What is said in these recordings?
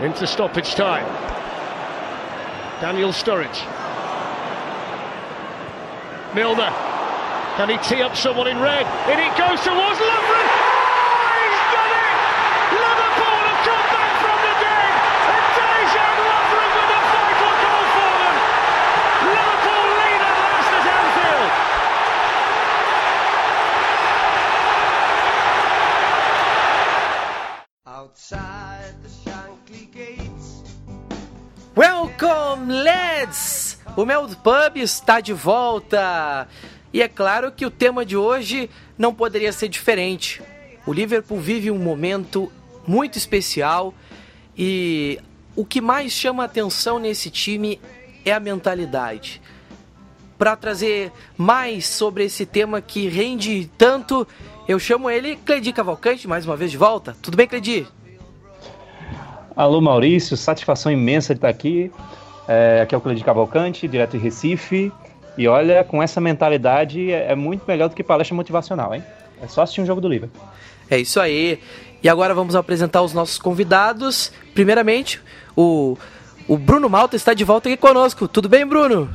into stoppage time. Daniel Sturridge. Milner. Can he tee up someone in red? And it goes towards Lovren. O Mel Pub está de volta! E é claro que o tema de hoje não poderia ser diferente. O Liverpool vive um momento muito especial e o que mais chama atenção nesse time é a mentalidade. Para trazer mais sobre esse tema que rende tanto, eu chamo ele Cledi Cavalcante, mais uma vez de volta. Tudo bem, Cledi? Alô Maurício, satisfação imensa de estar aqui. É, aqui é o Cleide Cavalcante, direto de Recife. E olha, com essa mentalidade é, é muito melhor do que palestra motivacional, hein? É só assistir um jogo do Liverpool. É isso aí. E agora vamos apresentar os nossos convidados. Primeiramente, o, o Bruno Malta está de volta aqui conosco. Tudo bem, Bruno?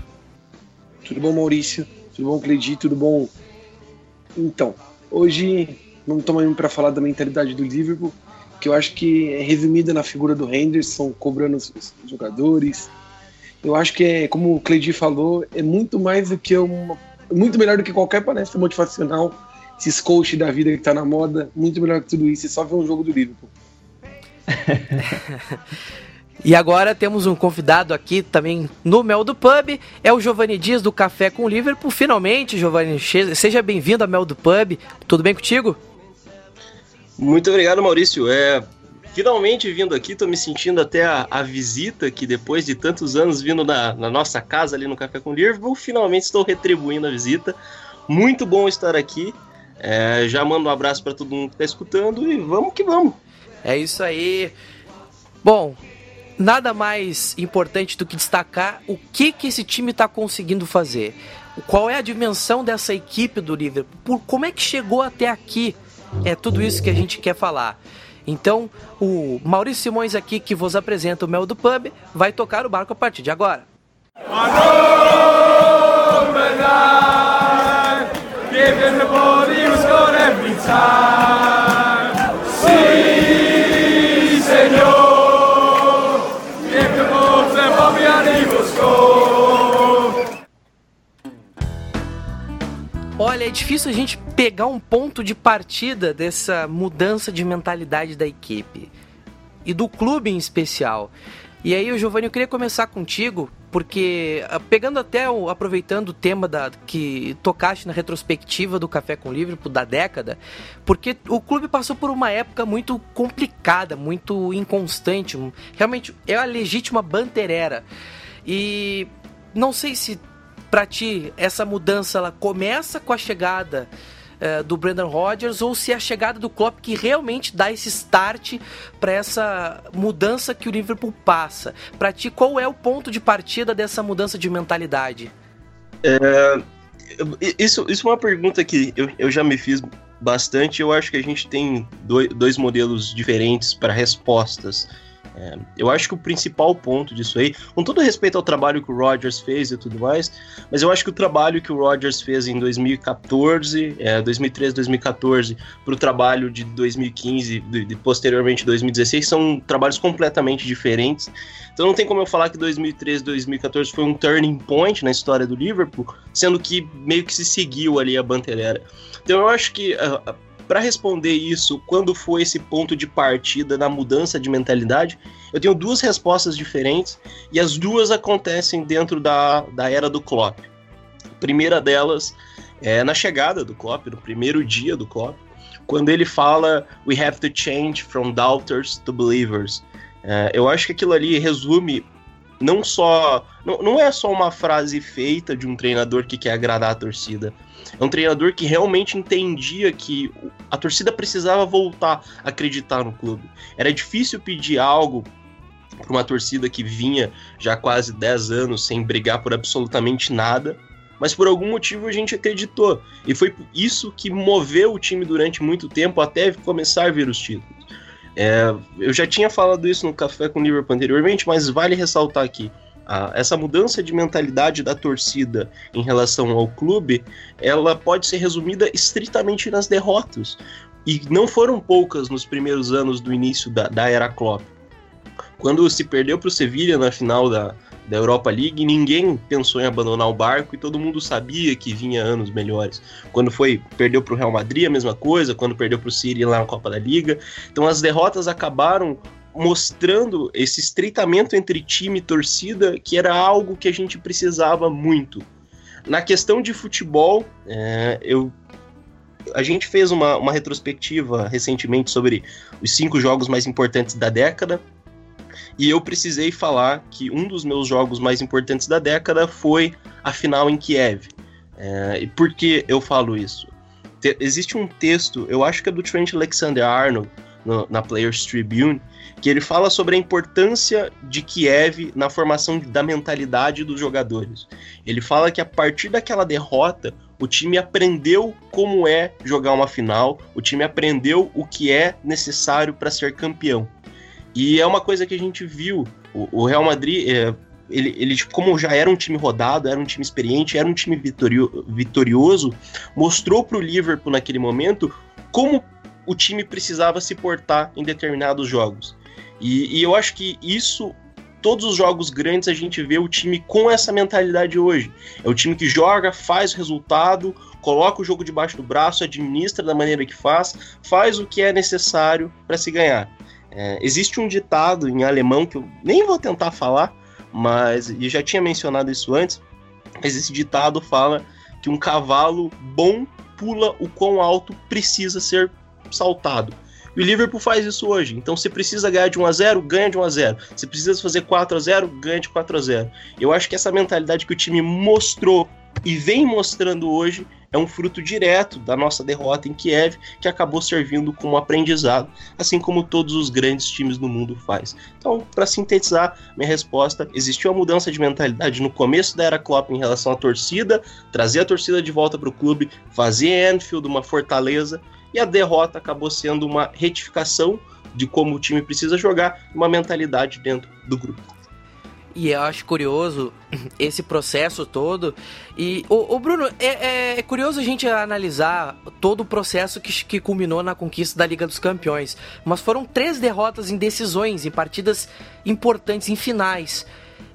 Tudo bom, Maurício? Tudo bom, Cleidi? Tudo bom? Então, hoje não estamos indo para falar da mentalidade do Liverpool, que eu acho que é resumida na figura do Henderson, cobrando os jogadores. Eu acho que é, como o Cleidi falou, é muito mais do que uma. Muito melhor do que qualquer palestra motivacional, esses coach da vida que tá na moda, muito melhor que tudo isso, é só ver um jogo do Liverpool. E agora temos um convidado aqui também no Mel do Pub, é o Giovanni Dias do Café com Liverpool. Finalmente, Giovanni, seja bem-vindo ao Mel do Pub. Tudo bem contigo? Muito obrigado, Maurício. É, finalmente vindo aqui, tô me sentindo até a, a visita que depois de tantos anos vindo na, na, nossa casa ali no Café com Liverpool, finalmente estou retribuindo a visita. Muito bom estar aqui. É, já mando um abraço para todo mundo que está escutando e vamos que vamos. É isso aí. Bom, nada mais importante do que destacar o que, que esse time está conseguindo fazer. Qual é a dimensão dessa equipe do Liverpool? Como é que chegou até aqui? É tudo isso que a gente quer falar. Então, o Maurício Simões aqui, que vos apresenta o Mel do Pub, vai tocar o barco a partir de agora. Olha, é difícil a gente pegar um ponto de partida dessa mudança de mentalidade da equipe e do clube em especial. E aí, Giovanni, eu queria começar contigo, porque ah, pegando até o, aproveitando o tema da que tocaste na retrospectiva do Café com Liverpool da década, porque o clube passou por uma época muito complicada, muito inconstante, realmente é a legítima banterera. E não sei se para ti essa mudança ela começa com a chegada uh, do Brendan Rodgers ou se é a chegada do Klopp que realmente dá esse start para essa mudança que o Liverpool passa. Para ti, qual é o ponto de partida dessa mudança de mentalidade? É, isso, isso é uma pergunta que eu, eu já me fiz bastante. Eu acho que a gente tem dois, dois modelos diferentes para respostas. É, eu acho que o principal ponto disso aí, com todo respeito ao trabalho que o Rogers fez e tudo mais, mas eu acho que o trabalho que o Rogers fez em 2014, é, 2013, 2014, para o trabalho de 2015 e de, posteriormente 2016 são trabalhos completamente diferentes. Então não tem como eu falar que 2013, 2014 foi um turning point na história do Liverpool, sendo que meio que se seguiu ali a bandeira. Então eu acho que uh, para responder isso, quando foi esse ponto de partida na mudança de mentalidade, eu tenho duas respostas diferentes e as duas acontecem dentro da, da era do Klopp. A primeira delas é na chegada do Klopp, no primeiro dia do Klopp, quando ele fala We have to change from doubters to believers. É, eu acho que aquilo ali resume não só. Não, não é só uma frase feita de um treinador que quer agradar a torcida é um treinador que realmente entendia que a torcida precisava voltar a acreditar no clube. Era difícil pedir algo para uma torcida que vinha já quase 10 anos sem brigar por absolutamente nada, mas por algum motivo a gente acreditou. E foi isso que moveu o time durante muito tempo até começar a ver os títulos. É, eu já tinha falado isso no Café com o Liverpool anteriormente, mas vale ressaltar aqui. Essa mudança de mentalidade da torcida em relação ao clube, ela pode ser resumida estritamente nas derrotas. E não foram poucas nos primeiros anos do início da, da era Klopp. Quando se perdeu para o Sevilha na final da, da Europa League, ninguém pensou em abandonar o barco e todo mundo sabia que vinha anos melhores. Quando foi perdeu para o Real Madrid, a mesma coisa, quando perdeu para o City lá na Copa da Liga. Então as derrotas acabaram mostrando esse estreitamento entre time e torcida, que era algo que a gente precisava muito. Na questão de futebol, é, eu a gente fez uma, uma retrospectiva recentemente sobre os cinco jogos mais importantes da década. E eu precisei falar que um dos meus jogos mais importantes da década foi a final em Kiev. É, e por que eu falo isso? Te, existe um texto, eu acho que é do Trent Alexander-Arnold, na Players Tribune, que ele fala sobre a importância de Kiev na formação da mentalidade dos jogadores. Ele fala que a partir daquela derrota, o time aprendeu como é jogar uma final, o time aprendeu o que é necessário para ser campeão. E é uma coisa que a gente viu. O, o Real Madrid, é, ele, ele, como já era um time rodado, era um time experiente, era um time vitorio, vitorioso, mostrou para o Liverpool naquele momento como o time precisava se portar em determinados jogos. E, e eu acho que isso todos os jogos grandes a gente vê o time com essa mentalidade hoje. É o time que joga, faz o resultado, coloca o jogo debaixo do braço, administra da maneira que faz, faz o que é necessário para se ganhar. É, existe um ditado em alemão que eu nem vou tentar falar, mas eu já tinha mencionado isso antes. Mas esse ditado fala que um cavalo bom pula o quão alto precisa ser saltado. E o Liverpool faz isso hoje. Então, se precisa ganhar de 1 a 0 ganha de 1 a 0 Se precisa fazer 4 a 0 ganha de 4 a 0 Eu acho que essa mentalidade que o time mostrou e vem mostrando hoje é um fruto direto da nossa derrota em Kiev, que acabou servindo como aprendizado, assim como todos os grandes times do mundo faz. Então, para sintetizar minha resposta, existiu uma mudança de mentalidade no começo da era Klopp em relação à torcida, trazer a torcida de volta para o clube, fazer Anfield uma fortaleza, e a derrota acabou sendo uma retificação de como o time precisa jogar, uma mentalidade dentro do grupo. E eu acho curioso esse processo todo. E, o, o Bruno, é, é, é, curioso a gente analisar todo o processo que, que culminou na conquista da Liga dos Campeões. Mas foram três derrotas em decisões, em partidas importantes, em finais.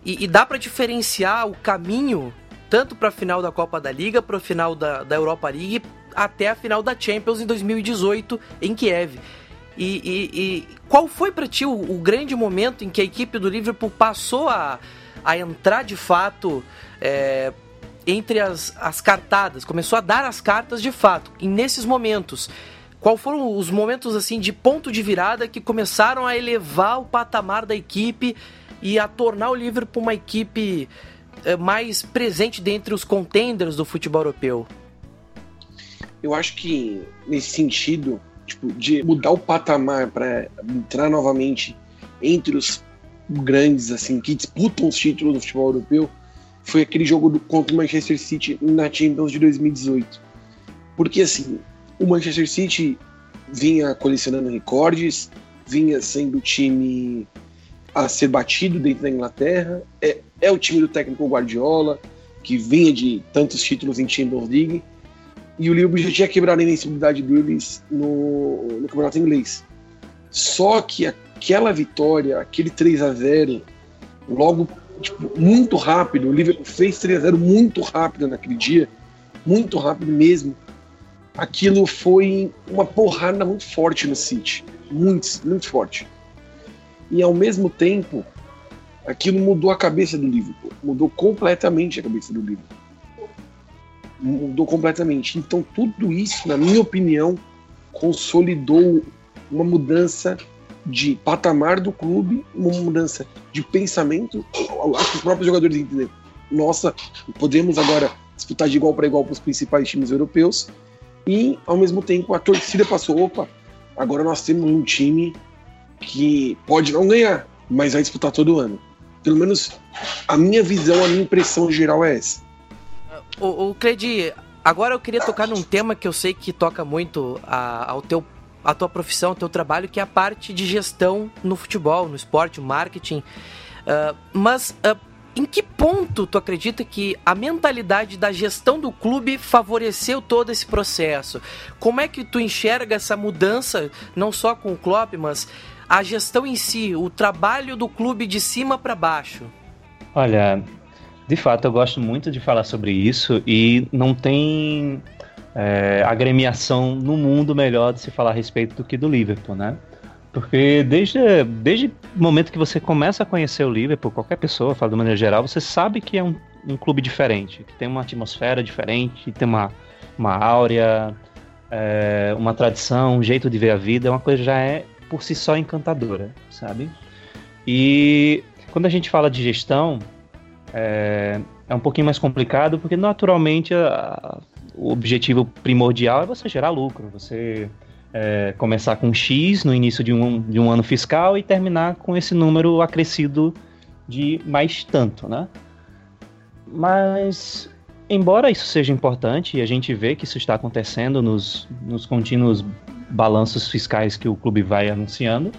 E, e dá para diferenciar o caminho tanto para a final da Copa da Liga, para o final da, da Europa League, até a final da Champions em 2018 em Kiev. E, e, e qual foi para ti o, o, grande momento em que a equipe do Liverpool passou a, a entrar de fato é, entre as, as cartadas, começou a dar as cartas de fato, e nesses momentos? Qual foram os momentos assim de ponto de virada que começaram a elevar o patamar da equipe e a tornar o Liverpool uma equipe é, mais presente dentre os contenders do futebol europeu? Eu acho que nesse sentido tipo, de mudar o patamar para entrar novamente entre os grandes, assim, que disputam os títulos do futebol europeu, foi aquele jogo do, contra o Manchester City na Champions de 2018. Porque, assim, o Manchester City vinha colecionando recordes, vinha sendo o time a ser batido dentro da Inglaterra, é, é o time do técnico Guardiola, que vinha de tantos títulos em Champions League, e o Liverpool já tinha quebrado a invencibilidade deles no, no campeonato inglês. Só que aquela vitória, aquele 3 a 0 logo tipo, muito rápido, o Liverpool fez 3 a 0 muito rápido naquele dia, muito rápido mesmo. Aquilo foi uma porrada muito forte no City, muito, muito forte. E ao mesmo tempo, aquilo mudou a cabeça do Liverpool, mudou completamente a cabeça do Liverpool mudou completamente. Então, tudo isso, na minha opinião, consolidou uma mudança de patamar do clube, uma mudança de pensamento. Acho que os próprios jogadores entenderam. Nossa, podemos agora disputar de igual para igual para os principais times europeus. E, ao mesmo tempo, a torcida passou: opa, agora nós temos um time que pode não ganhar, mas vai disputar todo ano. Pelo menos a minha visão, a minha impressão geral é essa. O, o Cledi, agora eu queria tocar num tema que eu sei que toca muito a, ao teu a tua profissão, o teu trabalho, que é a parte de gestão no futebol, no esporte, marketing. Uh, mas uh, em que ponto tu acredita que a mentalidade da gestão do clube favoreceu todo esse processo? Como é que tu enxerga essa mudança, não só com o Klopp, mas a gestão em si, o trabalho do clube de cima para baixo? Olha, de fato eu gosto muito de falar sobre isso e não tem é, agremiação no mundo melhor de se falar a respeito do que do Liverpool, né? Porque desde, desde o momento que você começa a conhecer o Liverpool, qualquer pessoa, fala de maneira geral, você sabe que é um, um clube diferente, que tem uma atmosfera diferente, tem uma, uma áurea, é, uma tradição, um jeito de ver a vida, é uma coisa já é por si só encantadora, sabe? E quando a gente fala de gestão, é, é um pouquinho mais complicado, porque naturalmente a, o objetivo primordial é você gerar lucro, você é, começar com X no início de um, de um ano fiscal e terminar com esse número acrescido de mais tanto, né? Mas, embora isso seja importante, e a gente vê que isso está acontecendo nos, nos contínuos balanços fiscais que o clube vai anunciando,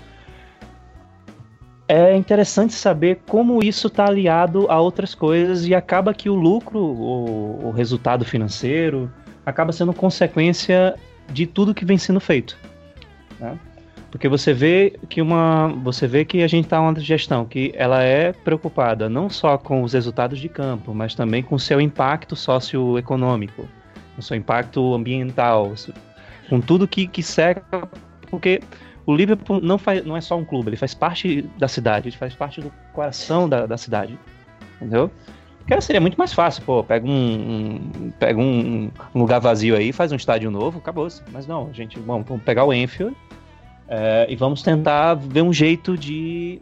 é interessante saber como isso está aliado a outras coisas e acaba que o lucro, o, o resultado financeiro, acaba sendo consequência de tudo que vem sendo feito. Né? Porque você vê que uma, você vê que a gente está uma gestão que ela é preocupada não só com os resultados de campo, mas também com o seu impacto socioeconômico, o seu impacto ambiental, com tudo que, que seca, porque o Liverpool não, faz, não é só um clube, ele faz parte da cidade, ele faz parte do coração da, da cidade, entendeu? Porque seria muito mais fácil, pô, pega um, um pega um, um, lugar vazio aí, faz um estádio novo, acabou-se. Mas não, a gente, bom, vamos pegar o Enfield é, e vamos tentar ver um jeito de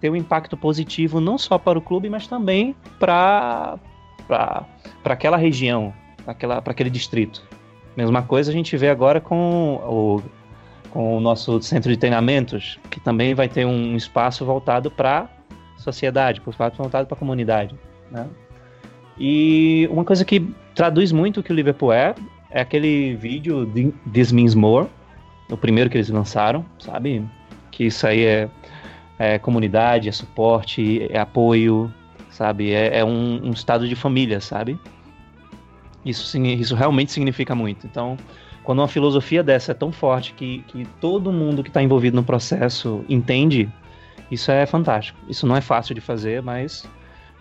ter um impacto positivo não só para o clube, mas também para para aquela região, para aquele distrito. Mesma coisa a gente vê agora com o, com o nosso centro de treinamentos, que também vai ter um espaço voltado para sociedade, um espaço voltado para a comunidade. Né? E uma coisa que traduz muito o que o Liverpool é, é aquele vídeo This Means More, o primeiro que eles lançaram, sabe? Que isso aí é, é comunidade, é suporte, é apoio, sabe? É, é um, um, estado de família, sabe? Isso, isso realmente significa muito. Então, quando uma filosofia dessa é tão forte que, que todo mundo que está envolvido no processo entende, isso é fantástico. Isso não é fácil de fazer, mas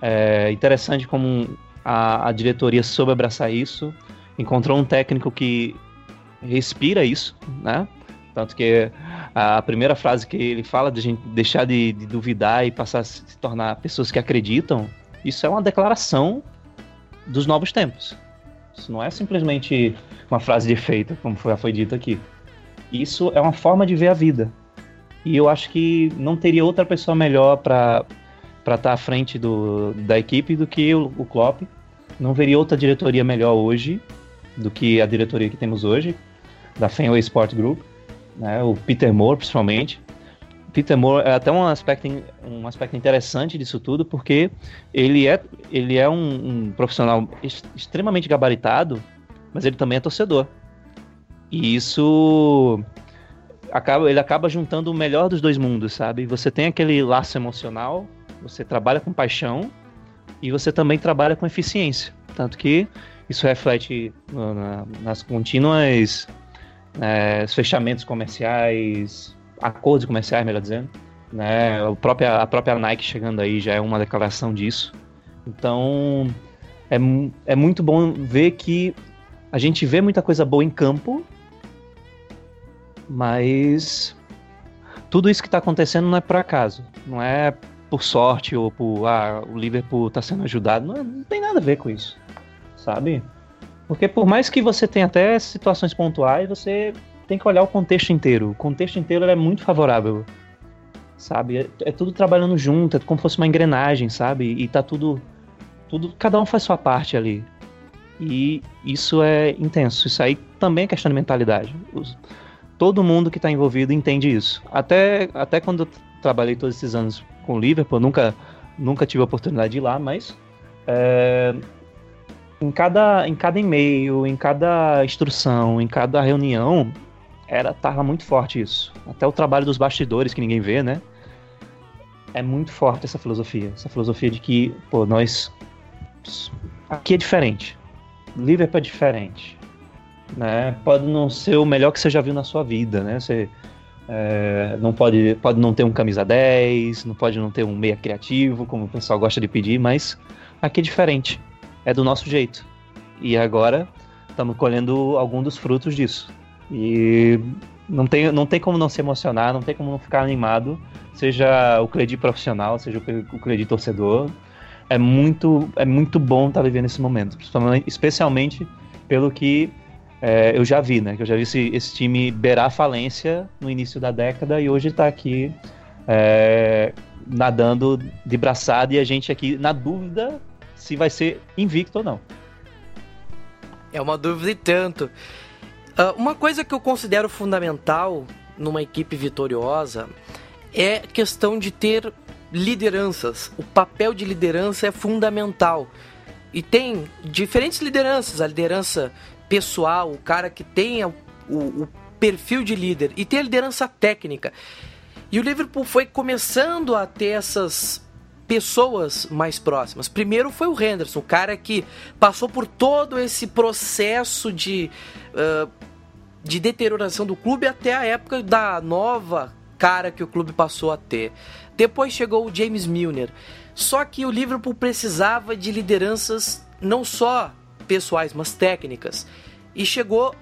é interessante como a, a diretoria soube abraçar isso, encontrou um técnico que respira isso, né? Tanto que a primeira frase que ele fala de a gente deixar de, de, duvidar e passar a se tornar pessoas que acreditam, isso é uma declaração dos novos tempos. Isso não é simplesmente uma frase de efeito, como foi, foi dito aqui. Isso é uma forma de ver a vida. E eu acho que não teria outra pessoa melhor para estar tá à frente do, da equipe do que o, o Klopp não veria outra diretoria melhor hoje do que a diretoria que temos hoje, da Fenway Sport Group, né, o Peter Moore principalmente. Peter Moore é até um aspecto, um aspecto interessante disso tudo, porque ele é, ele é um, um profissional extremamente gabaritado, mas ele também é torcedor. E isso acaba, ele acaba juntando o melhor dos dois mundos, sabe? Você tem aquele laço emocional, você trabalha com paixão, e você também trabalha com eficiência. Tanto que isso reflete na, nas contínuas é, fechamentos comerciais, acordos comerciais, melhor dizendo. Né? A, própria, a própria Nike chegando aí já é uma declaração disso. Então é, é muito bom ver que a gente vê muita coisa boa em campo, mas tudo isso que está acontecendo não é por acaso. Não é por sorte ou por ah, o Liverpool está sendo ajudado. Não, não, tem nada a ver com isso, sabe? Porque por mais que você tenha até situações pontuais, você tem que olhar o contexto inteiro. O contexto inteiro é muito favorável, sabe? É, é, tudo trabalhando junto, é como se fosse uma engrenagem, sabe? E tá tudo, tudo, cada um faz sua parte ali. E isso é intenso. Isso aí também é questão de mentalidade. Os, todo mundo que está envolvido entende isso. Até, até quando eu trabalhei todos esses anos com o Liverpool, nunca, nunca tive a oportunidade de ir lá, mas é, em, cada, em cada e-mail, em cada instrução, em cada reunião, era tava muito forte isso. Até o trabalho dos bastidores que ninguém vê, né? É muito forte essa filosofia, essa filosofia de que, pô, nós aqui é diferente. Liverpool é diferente, né? Pode não ser o melhor que você já viu na sua vida, né? Você é, não pode, pode não ter um camisa 10, não pode não ter um meia criativo, como o pessoal gosta de pedir, mas aqui é diferente. É do nosso jeito. E agora estamos colhendo algum dos frutos disso. E não tem, não tem como não se emocionar, não tem como não ficar animado, seja o Cledi profissional, seja o Cledi torcedor. É muito, é muito bom estar tá vivendo esse momento, especialmente pelo que é, eu já vi, né? Que eu já vi esse, esse time beirar falência no início da década e hoje está aqui é, nadando de braçada e a gente aqui na dúvida se vai ser invicto ou não. É uma dúvida e tanto. Uh, uma coisa que eu considero fundamental numa equipe vitoriosa é questão de ter lideranças. O papel de liderança é fundamental. E tem diferentes lideranças, a liderança pessoal, o cara que tenha o, o perfil de líder e tem a liderança técnica. E o Liverpool foi começando a ter essas pessoas mais próximas. Primeiro foi o Henderson, o cara que passou por todo esse processo de, uh, de deterioração do clube até a época da nova cara que o clube passou a ter. Depois chegou o James Milner. Só que o Liverpool precisava de lideranças não só pessoais, mas técnicas. E chegou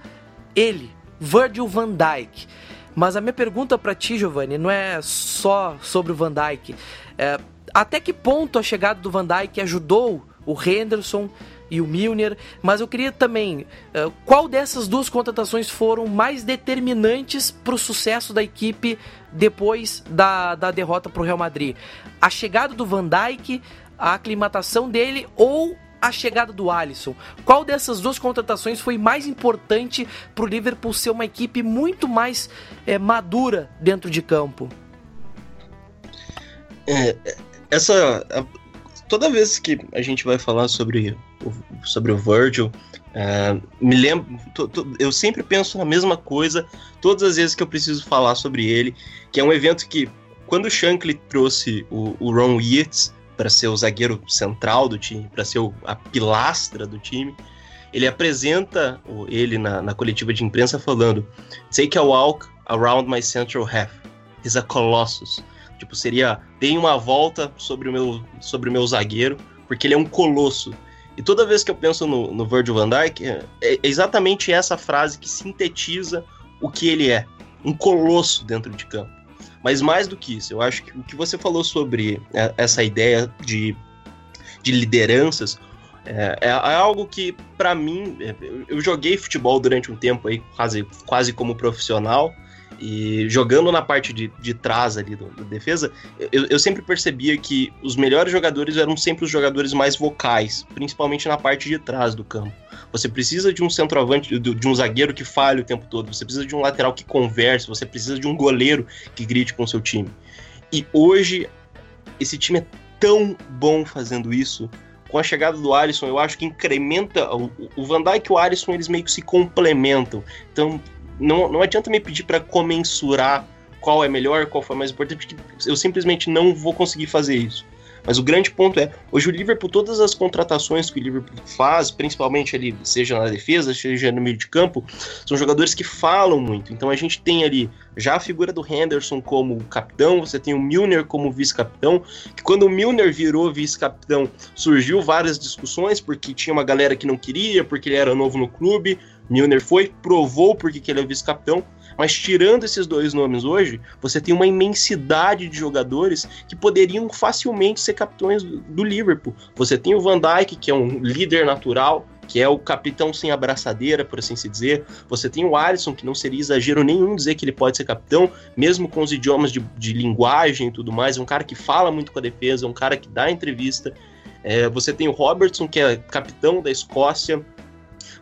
ele, Virgil van Dijk. Mas a minha pergunta para ti, Giovanni, não é só sobre o Van Dijk. É, até que ponto a chegada do Van Dijk ajudou o Henderson e o Milner, mas eu queria também, uh, qual dessas duas contratações foram mais determinantes para o sucesso da equipe depois da, da derrota para o Real Madrid? A chegada do Van Dijk, a aclimatação dele ou a chegada do Alisson. Qual dessas duas contratações foi mais importante para o Liverpool ser uma equipe muito mais é, madura dentro de campo? É, essa toda vez que a gente vai falar sobre o, sobre o Virgil, é, me lembro, eu sempre penso na mesma coisa todas as vezes que eu preciso falar sobre ele, que é um evento que quando o Shankly trouxe o, o Ron Yeats para ser o zagueiro central do time, para ser o, a pilastra do time. Ele apresenta ele na, na, coletiva de imprensa falando: Take a walk around my central half. He's a colossus. Tipo, seria tem uma volta sobre o meu sobre o meu zagueiro, porque ele é um colosso. E toda vez que eu penso no, no Virgil van Dijk, é, é exatamente essa frase que sintetiza o que ele é, um colosso dentro de campo. Mas mais do que isso, eu acho que o que você falou sobre é, essa ideia de, de lideranças é, é, é algo que, para mim, é, eu joguei futebol durante um tempo aí, quase, quase como profissional, e jogando na parte de, de trás ali do, do defesa, eu, eu, sempre percebia que os melhores jogadores eram sempre os jogadores mais vocais, principalmente na parte de trás do campo. Você precisa de um centroavante, de um zagueiro que fale o tempo todo, você precisa de um lateral que converse, você precisa de um goleiro que grite com o seu time. E hoje, esse time é tão bom fazendo isso. Com a chegada do Alisson, eu acho que incrementa. O Van Dijk e o Alisson, eles meio que se complementam. Então, não, não adianta me pedir para comensurar qual é melhor, qual foi mais importante, porque eu simplesmente não vou conseguir fazer isso. Mas o grande ponto é, hoje o Liverpool, todas as contratações que o Liverpool faz, principalmente ali, seja na defesa, seja no meio de campo, são jogadores que falam muito. Então a gente tem ali já a figura do Henderson como capitão, você tem o Milner como vice-capitão, que quando o Milner virou vice-capitão, surgiu várias discussões, porque tinha uma galera que não queria, porque ele era novo no clube, Milner foi, provou porque que ele é vice-capitão, mas tirando esses dois nomes hoje, você tem uma imensidade de jogadores que poderiam facilmente ser capitães do Liverpool. Você tem o Van Dijk, que é um líder natural, que é o capitão sem abraçadeira, por assim se dizer. Você tem o Alisson, que não seria exagero nenhum dizer que ele pode ser capitão, mesmo com os idiomas de, de linguagem e tudo mais. É um cara que fala muito com a defesa, é um cara que dá entrevista. É, você tem o Robertson, que é capitão da Escócia.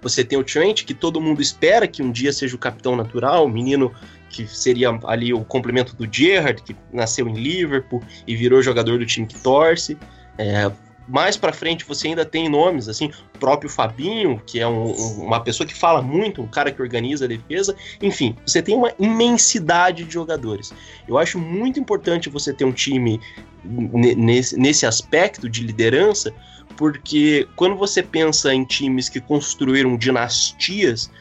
Você tem o Trent, que todo mundo espera que um dia seja o capitão natural, o menino que seria ali o complemento do Gerrard, que nasceu em Liverpool e virou jogador do time que torce. É, mais para frente você ainda tem nomes, assim, o próprio Fabinho, que é um, um, uma pessoa que fala muito, um cara que organiza a defesa. Enfim, você tem uma imensidade de jogadores. Eu acho muito importante você ter um time nesse, nesse aspecto de liderança, porque quando você pensa em times que construíram dinastias,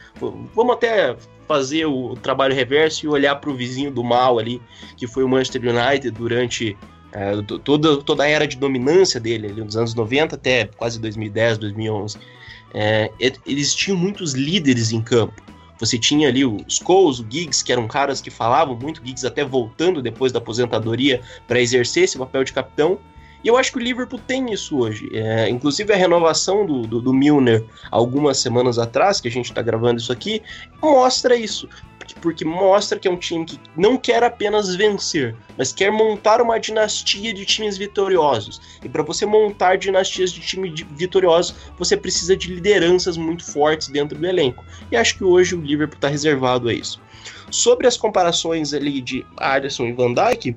vamos até fazer o trabalho reverso e olhar para o vizinho do mal ali, que foi o Manchester United durante é, toda, toda a era de dominância dele, ali, nos anos 90 até quase 2010, 2011. É, eles tinham muitos líderes em campo. Você tinha ali o Scholes, o Giggs, que eram caras que falavam muito, Giggs até voltando depois da aposentadoria para exercer esse papel de capitão. E eu acho que o Liverpool tem isso hoje. É, inclusive a renovação do, do, do, Milner algumas semanas atrás, que a gente está gravando isso aqui, mostra isso. Porque mostra que é um time que não quer apenas vencer, mas quer montar uma dinastia de times vitoriosos. E para você montar dinastias de times vitoriosos, você precisa de lideranças muito fortes dentro do elenco. E acho que hoje o Liverpool está reservado a isso. Sobre as comparações ali de Alisson e Van Dijk,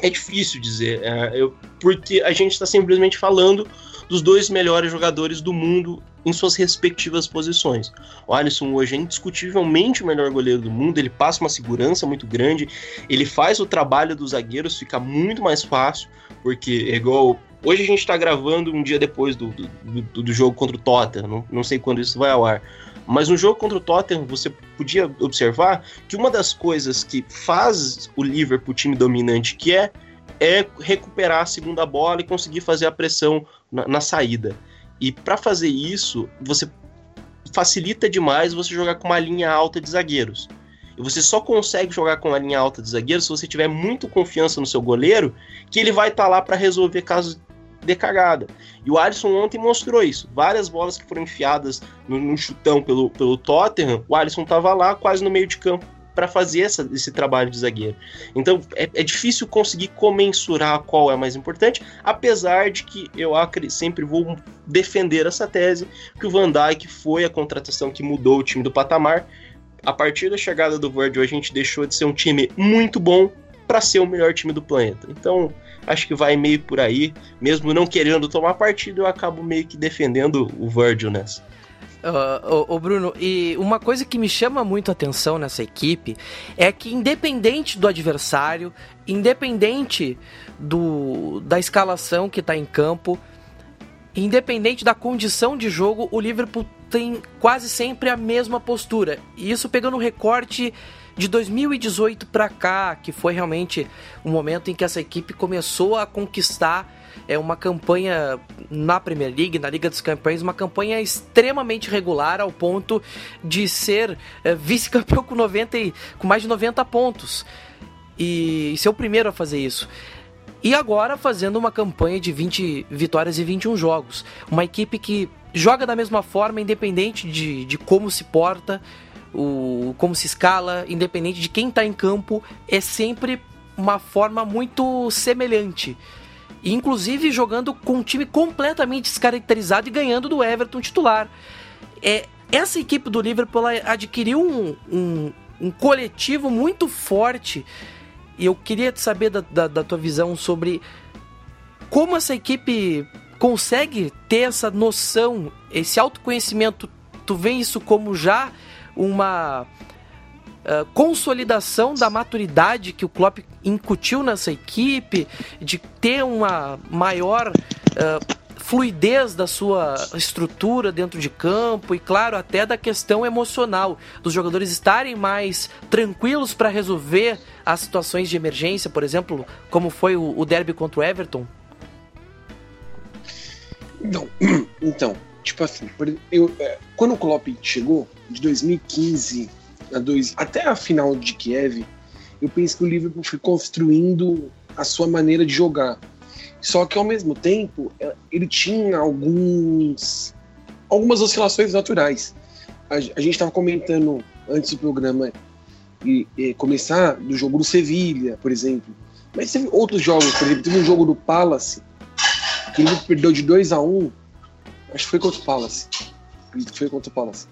é difícil dizer, é, eu, porque a gente está simplesmente falando dos dois melhores jogadores do mundo em suas respectivas posições. O Alisson hoje é indiscutivelmente o melhor goleiro do mundo, ele passa uma segurança muito grande, ele faz o trabalho dos zagueiros ficar muito mais fácil, porque é igual. Hoje a gente está gravando um dia depois do, do, do, do jogo contra o Tottenham, não, não sei quando isso vai ao ar. Mas no jogo contra o Tottenham, você podia observar que uma das coisas que faz o Liverpool time dominante que é, é recuperar a segunda bola e conseguir fazer a pressão na, na saída. E para fazer isso, você facilita demais você jogar com uma linha alta de zagueiros. E você só consegue jogar com uma linha alta de zagueiros se você tiver muito confiança no seu goleiro, que ele vai estar tá lá para resolver caso de cagada. E o Alisson ontem mostrou isso. Várias bolas que foram enfiadas no, no chutão pelo, pelo Tottenham, o Alisson estava lá quase no meio de campo para fazer essa, esse trabalho de zagueiro. Então é, é, difícil conseguir comensurar qual é mais importante, apesar de que eu sempre vou defender essa tese que o Van Dijk foi a contratação que mudou o time do patamar. A partir da chegada do Virgil, a gente deixou de ser um time muito bom para ser o melhor time do planeta. Então, acho que vai meio por aí. Mesmo não querendo tomar partido, eu acabo meio que defendendo o Virgil nessa. Uh, ô, Bruno, e uma coisa que me chama muito a atenção nessa equipe é que, independente do adversário, independente do, da escalação que está em campo, independente da condição de jogo, o Liverpool tem quase sempre a mesma postura. E isso pegando o recorte de 2018 para cá, que foi realmente um momento em que essa equipe começou a conquistar é uma campanha na Premier League, na Liga dos Campeões, uma campanha extremamente regular ao ponto de ser é, vice-campeão com 90 e, com mais de 90 pontos. E ser o primeiro a fazer isso. E agora fazendo uma campanha de 20 vitórias e 21 jogos. Uma equipe que joga da mesma forma, independente de, de como se porta, o, como se escala, independente de quem está em campo, é sempre uma forma muito semelhante. Inclusive jogando com um time completamente descaracterizado e ganhando do Everton titular. É, essa equipe do Liverpool adquiriu um, um, um coletivo muito forte. E eu queria saber da, da, da tua visão sobre como essa equipe consegue ter essa noção, esse autoconhecimento. Tu vê isso como já uma uh, consolidação da maturidade que o Klopp incutiu nessa equipe, de ter uma maior uh, fluidez da sua estrutura dentro de campo e, claro, até da questão emocional, dos jogadores estarem mais tranquilos para resolver as situações de emergência, por exemplo, como foi o, o derby contra o Everton? Não, então, tipo assim, eu, é, quando o Klopp chegou, de 2015 a dois, até a final de Kiev, eu penso que o Liverpool foi construindo a sua maneira de jogar. Só que ao mesmo tempo, é, ele tinha alguns algumas oscilações naturais. A, a gente estava comentando antes do programa e, e, começar do jogo do Sevilha, por exemplo. Mas teve outros jogos, por exemplo, teve um jogo do Palace que ele perdeu de 2 a 1 um, acho que foi contra o Palace. Que foi contra o Palace.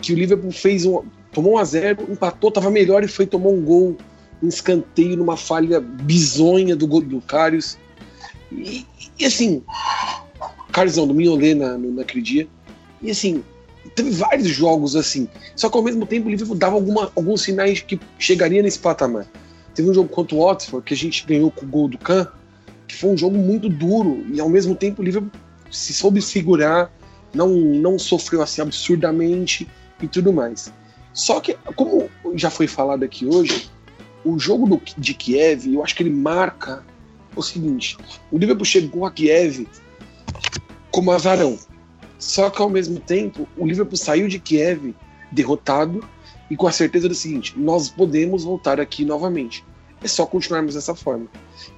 Que o Liverpool fez um. Tomou um a 0 empatou, tava melhor e foi tomou um gol, um escanteio numa falha bizonha do gol do Carius. E, e assim, Carlos do Mignolet na, naquele dia. E assim, teve vários jogos assim. Só que ao mesmo tempo o Liverpool dava alguma, alguns sinais que chegaria nesse patamar. Teve um jogo contra o Watford que a gente ganhou com o gol do Kahn, que foi um jogo muito duro e ao mesmo tempo o Liverpool se soube segurar, não, não sofreu assim absurdamente e tudo mais. Só que, como já foi falado aqui hoje, o jogo do, de Kiev, eu acho que ele marca o seguinte: o Liverpool chegou a Kiev como azarão. Só que ao mesmo tempo, o Liverpool saiu de Kiev derrotado e com a certeza do seguinte: nós podemos voltar aqui novamente. É só continuarmos dessa forma.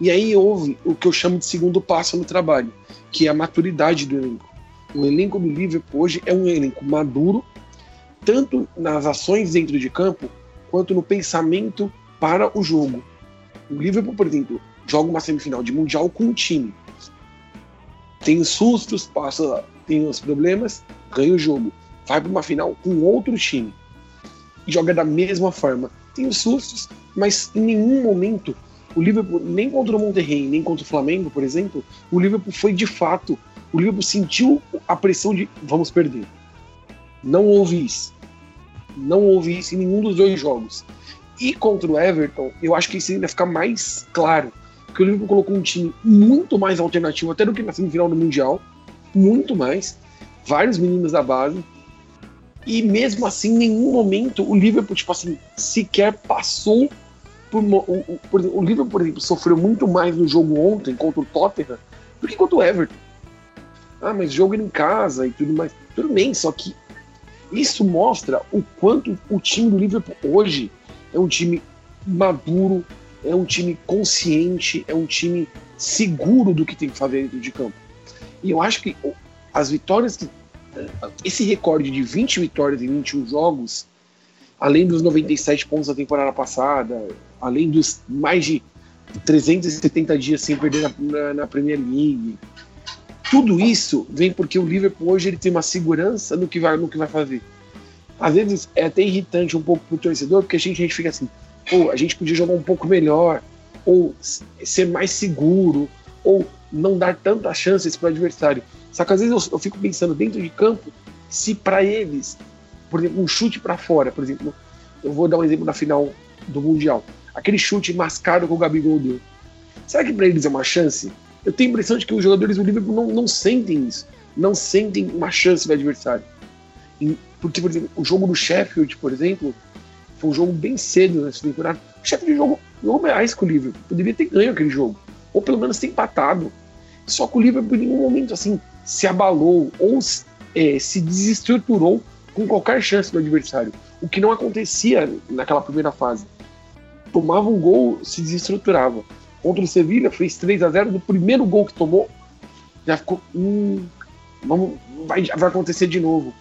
E aí houve o que eu chamo de segundo passo no trabalho, que é a maturidade do elenco. O elenco do Liverpool hoje é um elenco maduro, tanto nas ações dentro de campo, quanto no pensamento para o jogo. O Liverpool, por exemplo, joga uma semifinal de Mundial com um time. Tem os sustos, passa, tem os problemas, ganha o jogo. Vai para uma final com outro time. E joga da mesma forma. Tem os sustos, mas em nenhum momento o Liverpool, nem contra o Monterrey, nem contra o Flamengo, por exemplo, o Liverpool foi de fato. O Liverpool sentiu a pressão de vamos perder. Não houve isso. Não houve isso em nenhum dos dois jogos. E contra o Everton, eu acho que isso ainda fica mais claro. Porque o Liverpool colocou um time muito mais alternativo, até do que na semifinal do Mundial. Muito mais. Vários meninos da base. E mesmo assim, em nenhum momento o Liverpool, tipo assim, sequer passou por, o, por, o Liverpool, por exemplo, sofreu muito mais no jogo ontem contra o Tottenham do que contra o Everton. Ah, mas jogo em casa e tudo mais. Tudo bem, só que isso mostra o quanto o time do Liverpool hoje é um time maduro, é um time consciente, é um time seguro do que tem que fazer dentro de campo. E eu acho que as vitórias que. Esse recorde de 20 vitórias em 21 jogos, além dos 97 pontos da temporada passada, além dos mais de 370 dias sem perder na, na, na Premier League, tudo isso vem porque o Liverpool hoje ele tem uma segurança no que vai, no que vai fazer às vezes é até irritante um pouco pro torcedor, porque a gente, a gente fica assim, ou a gente podia jogar um pouco melhor, ou ser mais seguro, ou não dar tantas chances para o adversário. Só que às vezes eu, eu, fico pensando dentro de campo, se para eles, por exemplo, um chute para fora, por exemplo, eu vou dar um exemplo na final do Mundial, aquele chute mascado que o Gabigol deu. Será que para eles é uma chance? Eu tenho a impressão de que os jogadores do Liverpool não, não sentem isso, não sentem uma chance do adversário. Porque, por exemplo, o jogo do Sheffield, por exemplo, foi um jogo bem cedo nessa temporada. O Sheffield jogou, jogou mais com o Liverpool. Poderia ter ganho aquele jogo. Ou pelo menos ter empatado. Só que o Liverpool em nenhum momento assim se abalou ou é, se desestruturou com qualquer chance do adversário. O que não acontecia naquela primeira fase. Tomava um gol, se desestruturava. Contra o Sevilla, fez 3 a 0 No primeiro gol que tomou, já ficou. Hum, vamos, vai, vai acontecer de novo.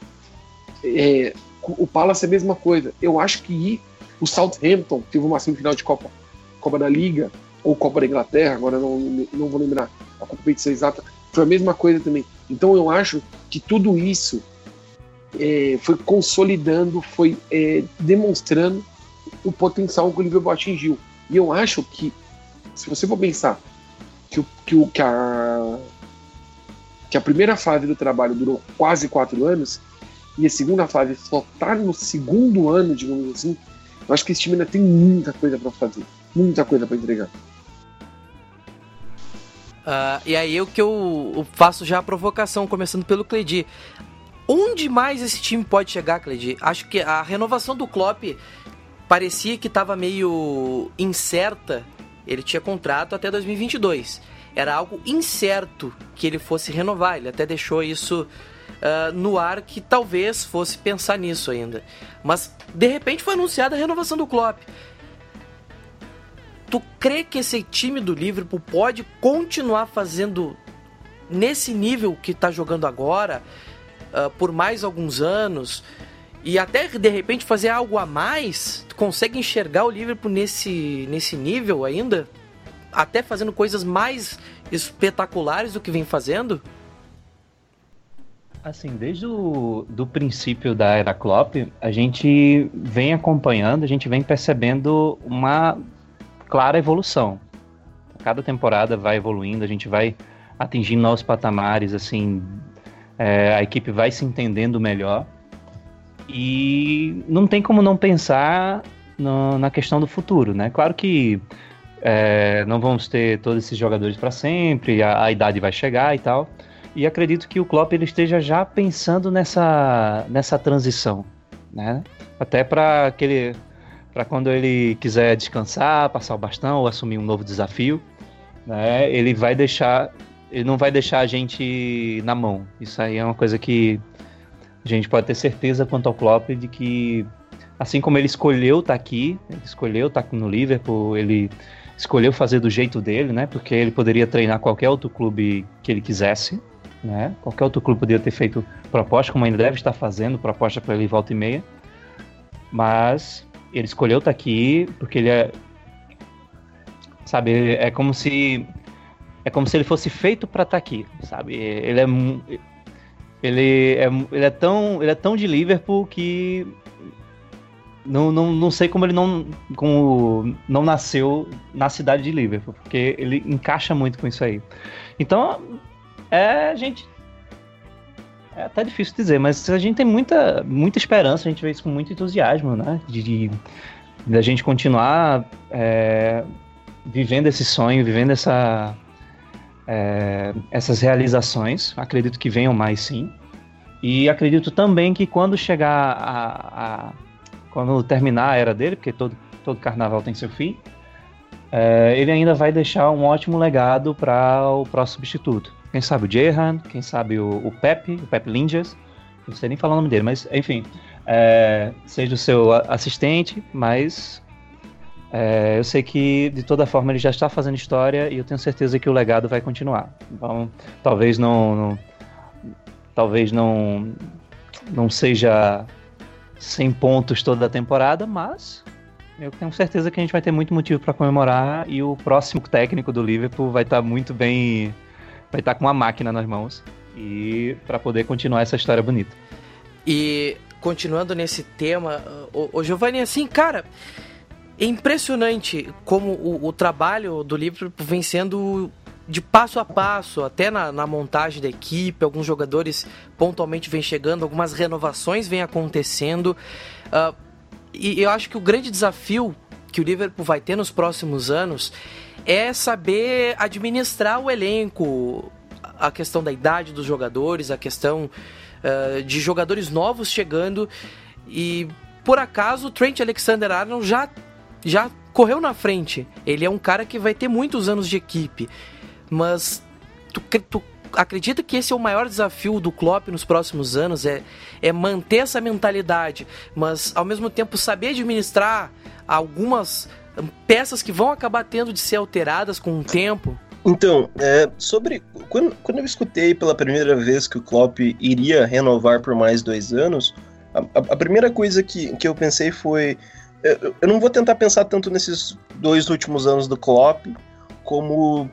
É, o Palace é a mesma coisa. Eu acho que o Southampton teve uma semifinal de Copa, Copa da Liga, ou Copa da Inglaterra, agora não, não vou lembrar a competição exata, foi a mesma coisa também. Então eu acho que tudo isso é, foi consolidando, foi é, demonstrando o potencial que o Liverpool atingiu. E eu acho que, se você for pensar que, o, que, o, que, a, que a primeira fase do trabalho durou quase quatro anos, e a segunda fase só tá no segundo ano, digamos assim, eu acho que esse time ainda tem muita coisa para fazer, muita coisa para entregar. Uh, e aí o que eu faço já a provocação, começando pelo Cledi. Onde mais esse time pode chegar, Cledi? Acho que a renovação do Klopp parecia que estava meio incerta. Ele tinha contrato até 2022. Era algo incerto que ele fosse renovar. Ele até deixou isso uh, no ar que talvez fosse pensar nisso ainda. Mas de repente foi anunciada a renovação do Klopp. Tu crê que esse time do Liverpool pode continuar fazendo nesse nível que está jogando agora uh, por mais alguns anos e até de repente fazer algo a mais? Tu consegue enxergar o Liverpool nesse, nesse nível ainda? Até fazendo coisas mais espetaculares do que vem fazendo? Assim, desde o do princípio da era Klopp, a gente vem acompanhando, a gente vem percebendo uma clara evolução. Cada temporada vai evoluindo, a gente vai atingindo novos patamares, assim, é, a equipe vai se entendendo melhor. E não tem como não pensar no, na questão do futuro, né? Claro que é, não vamos ter todos esses jogadores para sempre, a, a, idade vai chegar e tal. E acredito que o Klopp ele esteja já pensando nessa, nessa transição, né? Até para aquele para quando ele quiser descansar, passar o bastão ou assumir um novo desafio, né? Ele vai deixar, ele não vai deixar a gente na mão. Isso aí é uma coisa que a gente pode ter certeza quanto ao Klopp de que assim como ele escolheu estar tá aqui, ele escolheu estar tá no Liverpool, ele escolheu fazer do jeito dele, né? Porque ele poderia treinar qualquer outro clube que ele quisesse, né? Qualquer outro clube poderia ter feito proposta, como ele deve estar fazendo, proposta para ele volta e meia. Mas ele escolheu estar tá aqui porque ele é. Sabe, é como se. É como se ele fosse feito para estar tá aqui, sabe? Ele é. Ele é, ele é tão ele é tão de Liverpool que não, não, não sei como ele não, como não nasceu na cidade de Liverpool, porque ele encaixa muito com isso aí. Então, é, gente. É até difícil dizer, mas a gente tem muita, muita esperança, a gente vê isso com muito entusiasmo, né? De, de, a gente continuar é, vivendo esse sonho, vivendo essa, é, essas realizações. Acredito que venham mais sim. E acredito também que quando chegar a, a quando terminar a era dele, porque todo, todo carnaval tem seu fim, é, ele ainda vai deixar um ótimo legado para o próximo substituto. Quem sabe o Jehan, quem sabe o, o Pepe, o Pepe Linges, não sei nem falar o nome dele, mas enfim, é, seja o seu assistente, mas é, eu sei que de toda forma ele já está fazendo história e eu tenho certeza que o legado vai continuar. Então, talvez não, não talvez não não seja 100 pontos toda a temporada, mas eu tenho certeza que a gente vai ter muito motivo para comemorar e o próximo técnico do Liverpool vai estar tá muito bem vai estar tá com uma máquina nas mãos e para poder continuar essa história bonita. E continuando nesse tema, o, o Giovanni, assim, cara, é impressionante como o, o trabalho do Liverpool vem sendo de passo a passo, até na, na, montagem da equipe, alguns jogadores pontualmente vêm chegando, algumas renovações vêm acontecendo. Uh, e eu acho que o grande desafio que o Liverpool vai ter nos próximos anos é saber administrar o elenco, a questão da idade dos jogadores, a questão uh, de jogadores novos chegando e por acaso o Trent Alexander-Arnold já já correu na frente. Ele é um cara que vai ter muitos anos de equipe, mas tu, tu acredita que esse é o maior desafio do Klopp nos próximos anos é, é manter essa mentalidade, mas ao mesmo tempo saber administrar algumas peças que vão acabar tendo de ser alteradas com o tempo? Então, é, sobre. Quando, quando eu escutei pela primeira vez que o Klopp iria renovar por mais dois anos, a, a primeira coisa que, que eu pensei foi. Eu, eu não vou tentar pensar tanto nesses dois últimos anos do Klopp como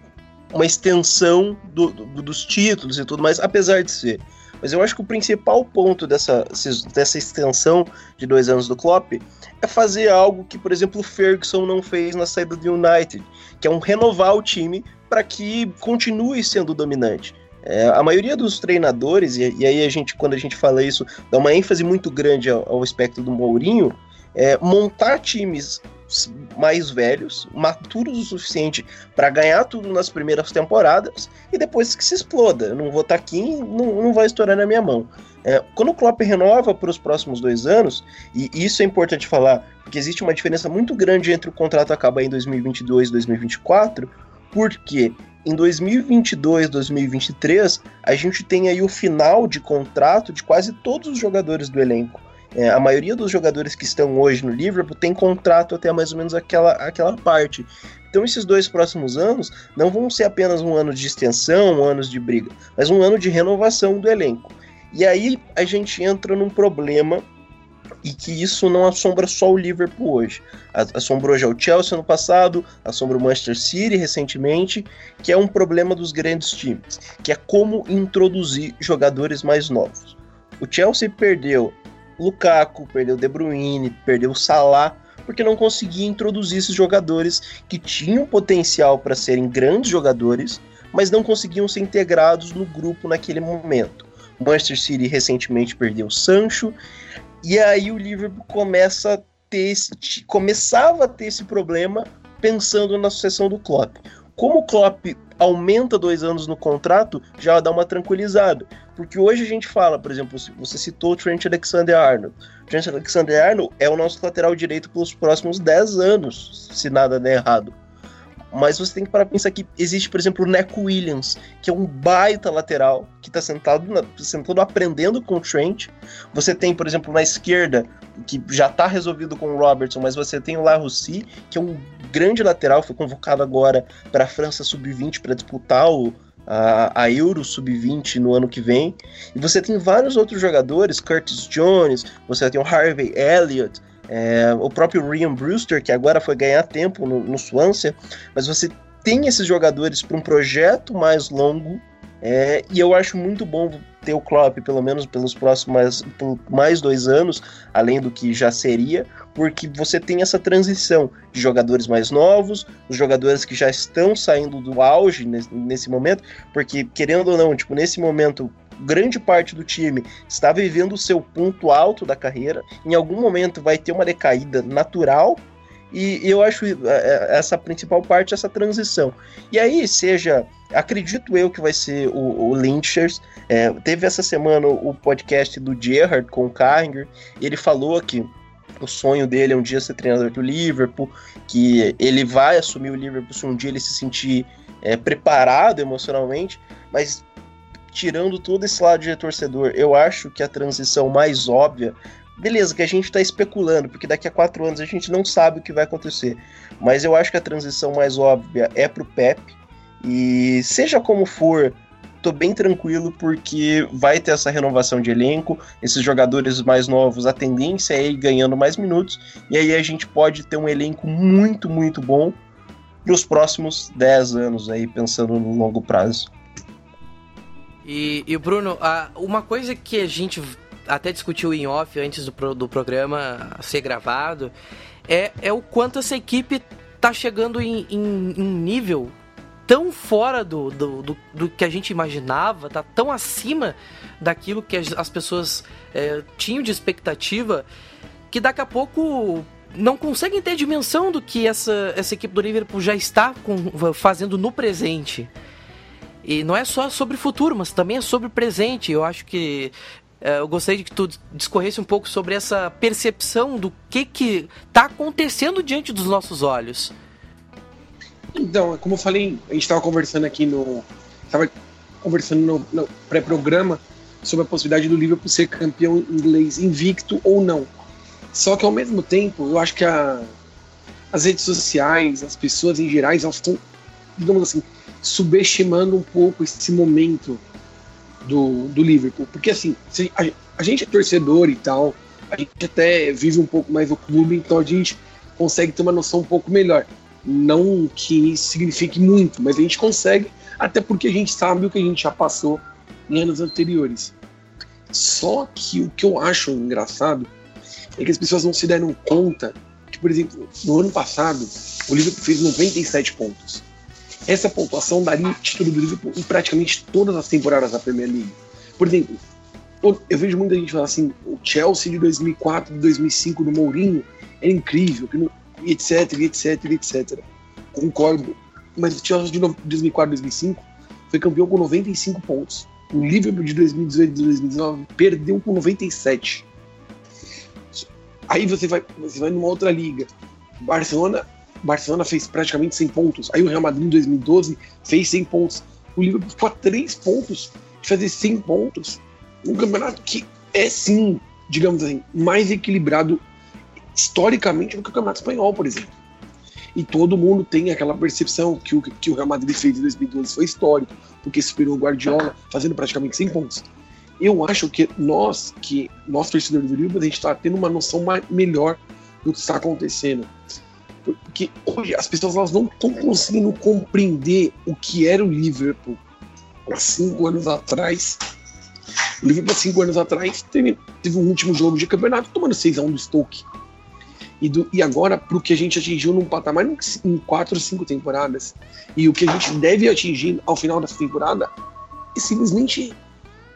uma extensão do, do, dos títulos e tudo mais, apesar de ser. Mas eu acho que o principal ponto dessa, dessa extensão de dois anos do Klopp é fazer algo que, por exemplo, o Ferguson não fez na saída do United, que é um renovar o time para que continue sendo dominante. É, a maioria dos treinadores, e, e, aí a gente, quando a gente fala isso, dá uma ênfase muito grande ao, ao aspecto do Mourinho, é montar times mais velhos, maturos o suficiente para ganhar tudo nas primeiras temporadas e depois que se exploda. Eu não vou estar tá aqui, não, não vai estourar na minha mão. É, quando o Klopp renova para os próximos dois anos, e isso é importante falar, porque existe uma diferença muito grande entre o contrato acabar em 2022 e 2024, porque em 2022, 2023, a gente tem aí o final de contrato de quase todos os jogadores do elenco. É, a maioria dos jogadores que estão hoje no Liverpool tem contrato até mais ou menos aquela, aquela parte. Então, esses dois próximos anos não vão ser apenas um ano de extensão, um ano de briga, mas um ano de renovação do elenco. E aí a gente entra num problema e que isso não assombra só o Liverpool hoje. Assombrou já o Chelsea no passado, assombra o Manchester City recentemente, que é um problema dos grandes times, que é como introduzir jogadores mais novos. O Chelsea perdeu Lukaku, perdeu De Bruyne, perdeu Salah, porque não conseguia introduzir esses jogadores que tinham potencial para serem grandes jogadores, mas não conseguiam ser integrados no grupo naquele momento. O Manchester City recentemente perdeu Sancho, e aí o Liverpool começa a ter esse, começava a ter esse problema pensando na sucessão do Klopp. Como o Klopp aumenta dois anos no contrato, já dá uma tranquilizada. Porque hoje a gente fala, por exemplo, você citou o Trent Alexander-Arnold. Trent Alexander-Arnold é o nosso lateral direito pelos próximos 10 anos, se nada der errado. Mas você tem que parar pensar que existe, por exemplo, o Neco Williams, que é um baita lateral, que está sentado, na, sentado aprendendo com o Trent. Você tem, por exemplo, na esquerda, que já está resolvido com o Robertson, mas você tem o Larossi, que é um grande lateral, foi convocado agora para a França Sub-20 para disputar o, a, a Euro Sub-20 no ano que vem. E você tem vários outros jogadores, Curtis Jones, você tem o Harvey Elliott, é, o próprio Ryan Brewster, que agora foi ganhar tempo no, no Swansea, mas você tem esses jogadores para um projeto mais longo, é, e eu acho muito bom ter o Klopp, pelo menos pelos próximos mais dois anos, além do que já seria, porque você tem essa transição de jogadores mais novos, os jogadores que já estão saindo do auge nesse, nesse momento, porque querendo ou não, tipo, nesse momento grande parte do time está vivendo o seu ponto alto da carreira. Em algum momento vai ter uma decaída natural. E eu acho é, é, essa principal parte, essa transição. E aí, seja, acredito eu que vai ser o, o Lynchers. É, teve essa semana o podcast do Gerrard com o Carringer. Ele falou que o sonho dele é um dia ser treinador do Liverpool, que ele vai assumir o Liverpool se um dia ele se sentir é, preparado emocionalmente, mas tirando todo esse lado de torcedor, eu acho que a transição mais óbvia. Beleza, que a gente está especulando, porque daqui a quatro anos a gente não sabe o que vai acontecer. Mas eu acho que a transição mais óbvia é pro Pep. E seja como for, tô bem tranquilo porque vai ter essa renovação de elenco, esses jogadores mais novos, a tendência é ir ganhando mais minutos, e aí a gente pode ter um elenco muito, muito bom para os próximos 10 anos aí, pensando no longo prazo. E, e Bruno, uma coisa que a gente até discutiu em off antes do, do programa ser gravado é, é o quanto essa equipe tá chegando em, em, em nível tão fora do, do, do, do, que a gente imaginava, tá tão acima daquilo que as, as pessoas é, tinham de expectativa, que daqui a pouco não conseguem ter dimensão do que essa, essa equipe do Liverpool já está com, fazendo no presente. E não é só sobre futuro, mas também é sobre presente. Eu acho que é, eu gostaria de que tu discorresse um pouco sobre essa percepção do que que está acontecendo diante dos nossos olhos. Então, como eu falei, a gente estava conversando aqui no. Estava conversando no, no pré-programa sobre a possibilidade do Liverpool ser campeão inglês invicto ou não. Só que ao mesmo tempo, eu acho que a, as redes sociais, as pessoas em geral, elas estão, digamos assim, subestimando um pouco esse momento do, do Liverpool. Porque assim, a, a gente é torcedor e tal, a gente até vive um pouco mais o clube, então a gente consegue ter uma noção um pouco melhor. Não que signifique muito, mas a gente consegue, até porque a gente sabe o que a gente já passou em anos anteriores. Só que o que eu acho engraçado é que as pessoas não se deram conta que, por exemplo, no ano passado, o Liverpool fez 97 pontos. Essa pontuação daria título do Liverpool em praticamente todas as temporadas da Premier League. Por exemplo, eu vejo muita gente falar assim, o Chelsea de 2004, de 2005 do Mourinho é incrível, etc, etc, etc. Concordo. Mas o Chelsea de 2004, 2005 foi campeão com 95 pontos. O Liverpool de 2018 e 2019 perdeu com 97. Aí você vai, você vai numa outra liga. Barcelona Barcelona fez praticamente 100 pontos. Aí o Real Madrid em 2012 fez 100 pontos. O Liverpool ficou a 3 pontos de fazer 100 pontos. Um campeonato que é sim, digamos assim, mais equilibrado historicamente do que o Campeonato Espanhol, por exemplo. E todo mundo tem aquela percepção que o que o Real Madrid fez em 2012 foi histórico, porque superou o Guardiola fazendo praticamente 100 pontos. Eu acho que nós, que nós torcedores do Liverpool, a gente está tendo uma noção mais, melhor do que está acontecendo. Porque hoje as pessoas elas não estão conseguindo compreender o que era o Liverpool há cinco anos atrás. O Liverpool há cinco anos atrás teve, teve um último jogo de campeonato tomando 6x1 do Stoke. e, do, e agora para o que a gente atingiu num patamar em, em quatro, cinco temporadas e o que a gente deve atingir ao final dessa temporada, é simplesmente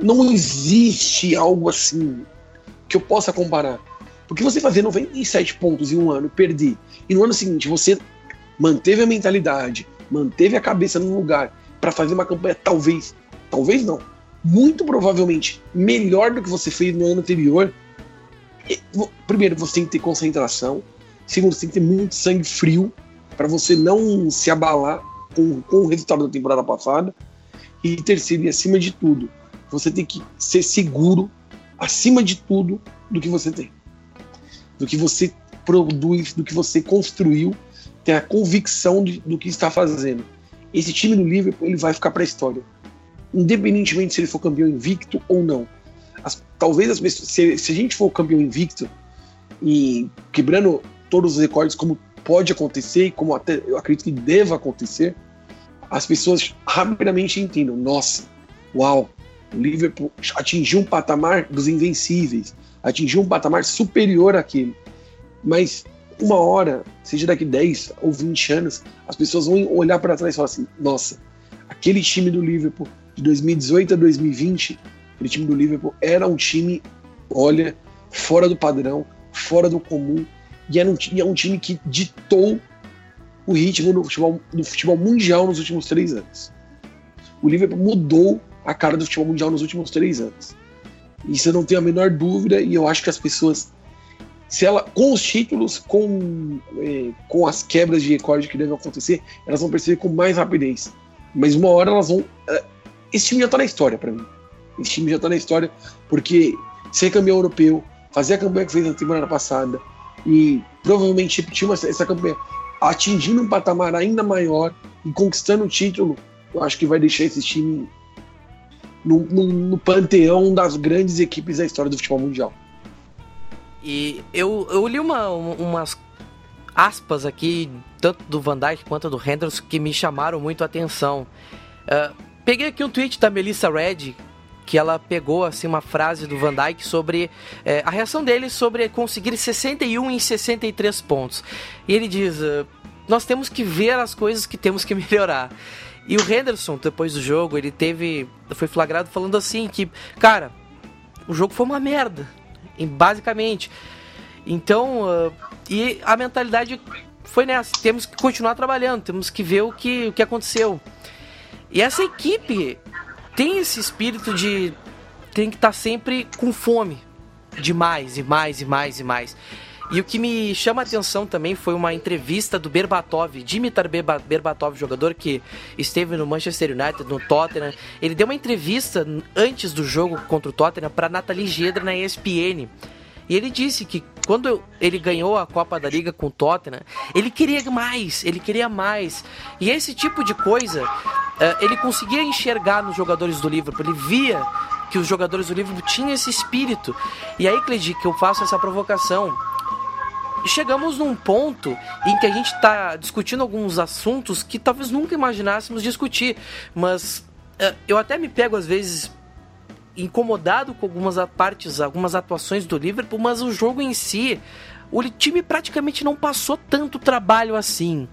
não existe algo assim que eu possa comparar. Porque você fazer 97 pontos em um ano, perder, e no ano seguinte você manteve a mentalidade, manteve a cabeça no lugar para fazer uma campanha talvez, talvez não, muito provavelmente melhor do que você fez no ano anterior. Primeiro, você tem que ter concentração. Segundo, você tem que ter muito sangue frio para você não se abalar com, com o resultado da temporada passada. E terceiro, e acima de tudo, você tem que ser seguro, acima de tudo, do que você tem. Do que você produz, do que você construiu, ter a convicção de, do que está fazendo. Esse time do Liverpool ele vai ficar para a história. Independentemente se ele for campeão invicto ou não. As, talvez as se, se a gente for campeão invicto e quebrando todos os recordes, como pode acontecer e como até eu acredito que deva acontecer, as pessoas rapidamente entendam: nossa, uau, o Liverpool atingiu um patamar dos invencíveis, atingiu um patamar superior àquele. Mas uma hora, seja daqui 10 ou 20 anos, as pessoas vão olhar para trás e falar assim: nossa, aquele time do Liverpool de 2018 a 2020, aquele time do Liverpool era um time, olha, fora do padrão, fora do comum, e era um, e é um time que ditou o ritmo do futebol, do futebol mundial nos últimos três anos. O Liverpool mudou a cara do futebol mundial nos últimos três anos. Isso eu não tenho a menor dúvida, e eu acho que as pessoas, se ela, com os títulos, com, é, com as quebras de recorde que devem acontecer, elas vão perceber com mais rapidez. Mas uma hora elas vão. É, esse time já tá na história para mim. Esse time já tá na história, porque ser campeão europeu, fazer a campanha que fez na temporada passada, e provavelmente repetir essa campanha atingindo um patamar ainda maior e conquistando o título, eu acho que vai deixar esse time no, no, no, panteão das grandes equipes da história do futebol mundial. E eu, eu li uma, umas aspas aqui, tanto do Van Dijk quanto do Henderson, que me chamaram muito a atenção. Uh, peguei aqui um tweet da Melissa Red, que ela pegou assim uma frase do Van Dijk sobre é, a reação dele sobre conseguir 61 em 63 pontos. E ele diz: uh, nós temos que ver as coisas que temos que melhorar. E o Henderson, depois do jogo, ele teve. Foi flagrado falando assim que, cara, o jogo foi uma merda. Basicamente. Então, uh, e a mentalidade foi nessa. Temos que continuar trabalhando, temos que ver o que, o que aconteceu. E essa equipe, tem esse espírito de tem que estar tá sempre com fome de mais e mais e mais e mais. E o que me chama a atenção também foi uma entrevista do Berbatov, Dimitar Berbatov, jogador que esteve no Manchester United, no Tottenham. Ele deu uma entrevista antes do jogo contra o Tottenham para Nathalie Gedra na ESPN. E ele disse que quando ele ganhou a Copa da Liga com o Tottenham, ele queria mais, ele queria mais. E esse tipo de coisa uh, ele conseguia enxergar nos jogadores do Liverpool, ele via que os jogadores do Liverpool tinham esse espírito. E aí, Cledi, que eu faço essa provocação. Chegamos num ponto em que a gente está discutindo alguns assuntos que talvez nunca imaginássemos discutir, mas uh, eu até me pego às vezes incomodado com algumas partes, algumas atuações do Liverpool, mas o jogo em si, o time praticamente não passou tanto trabalho assim.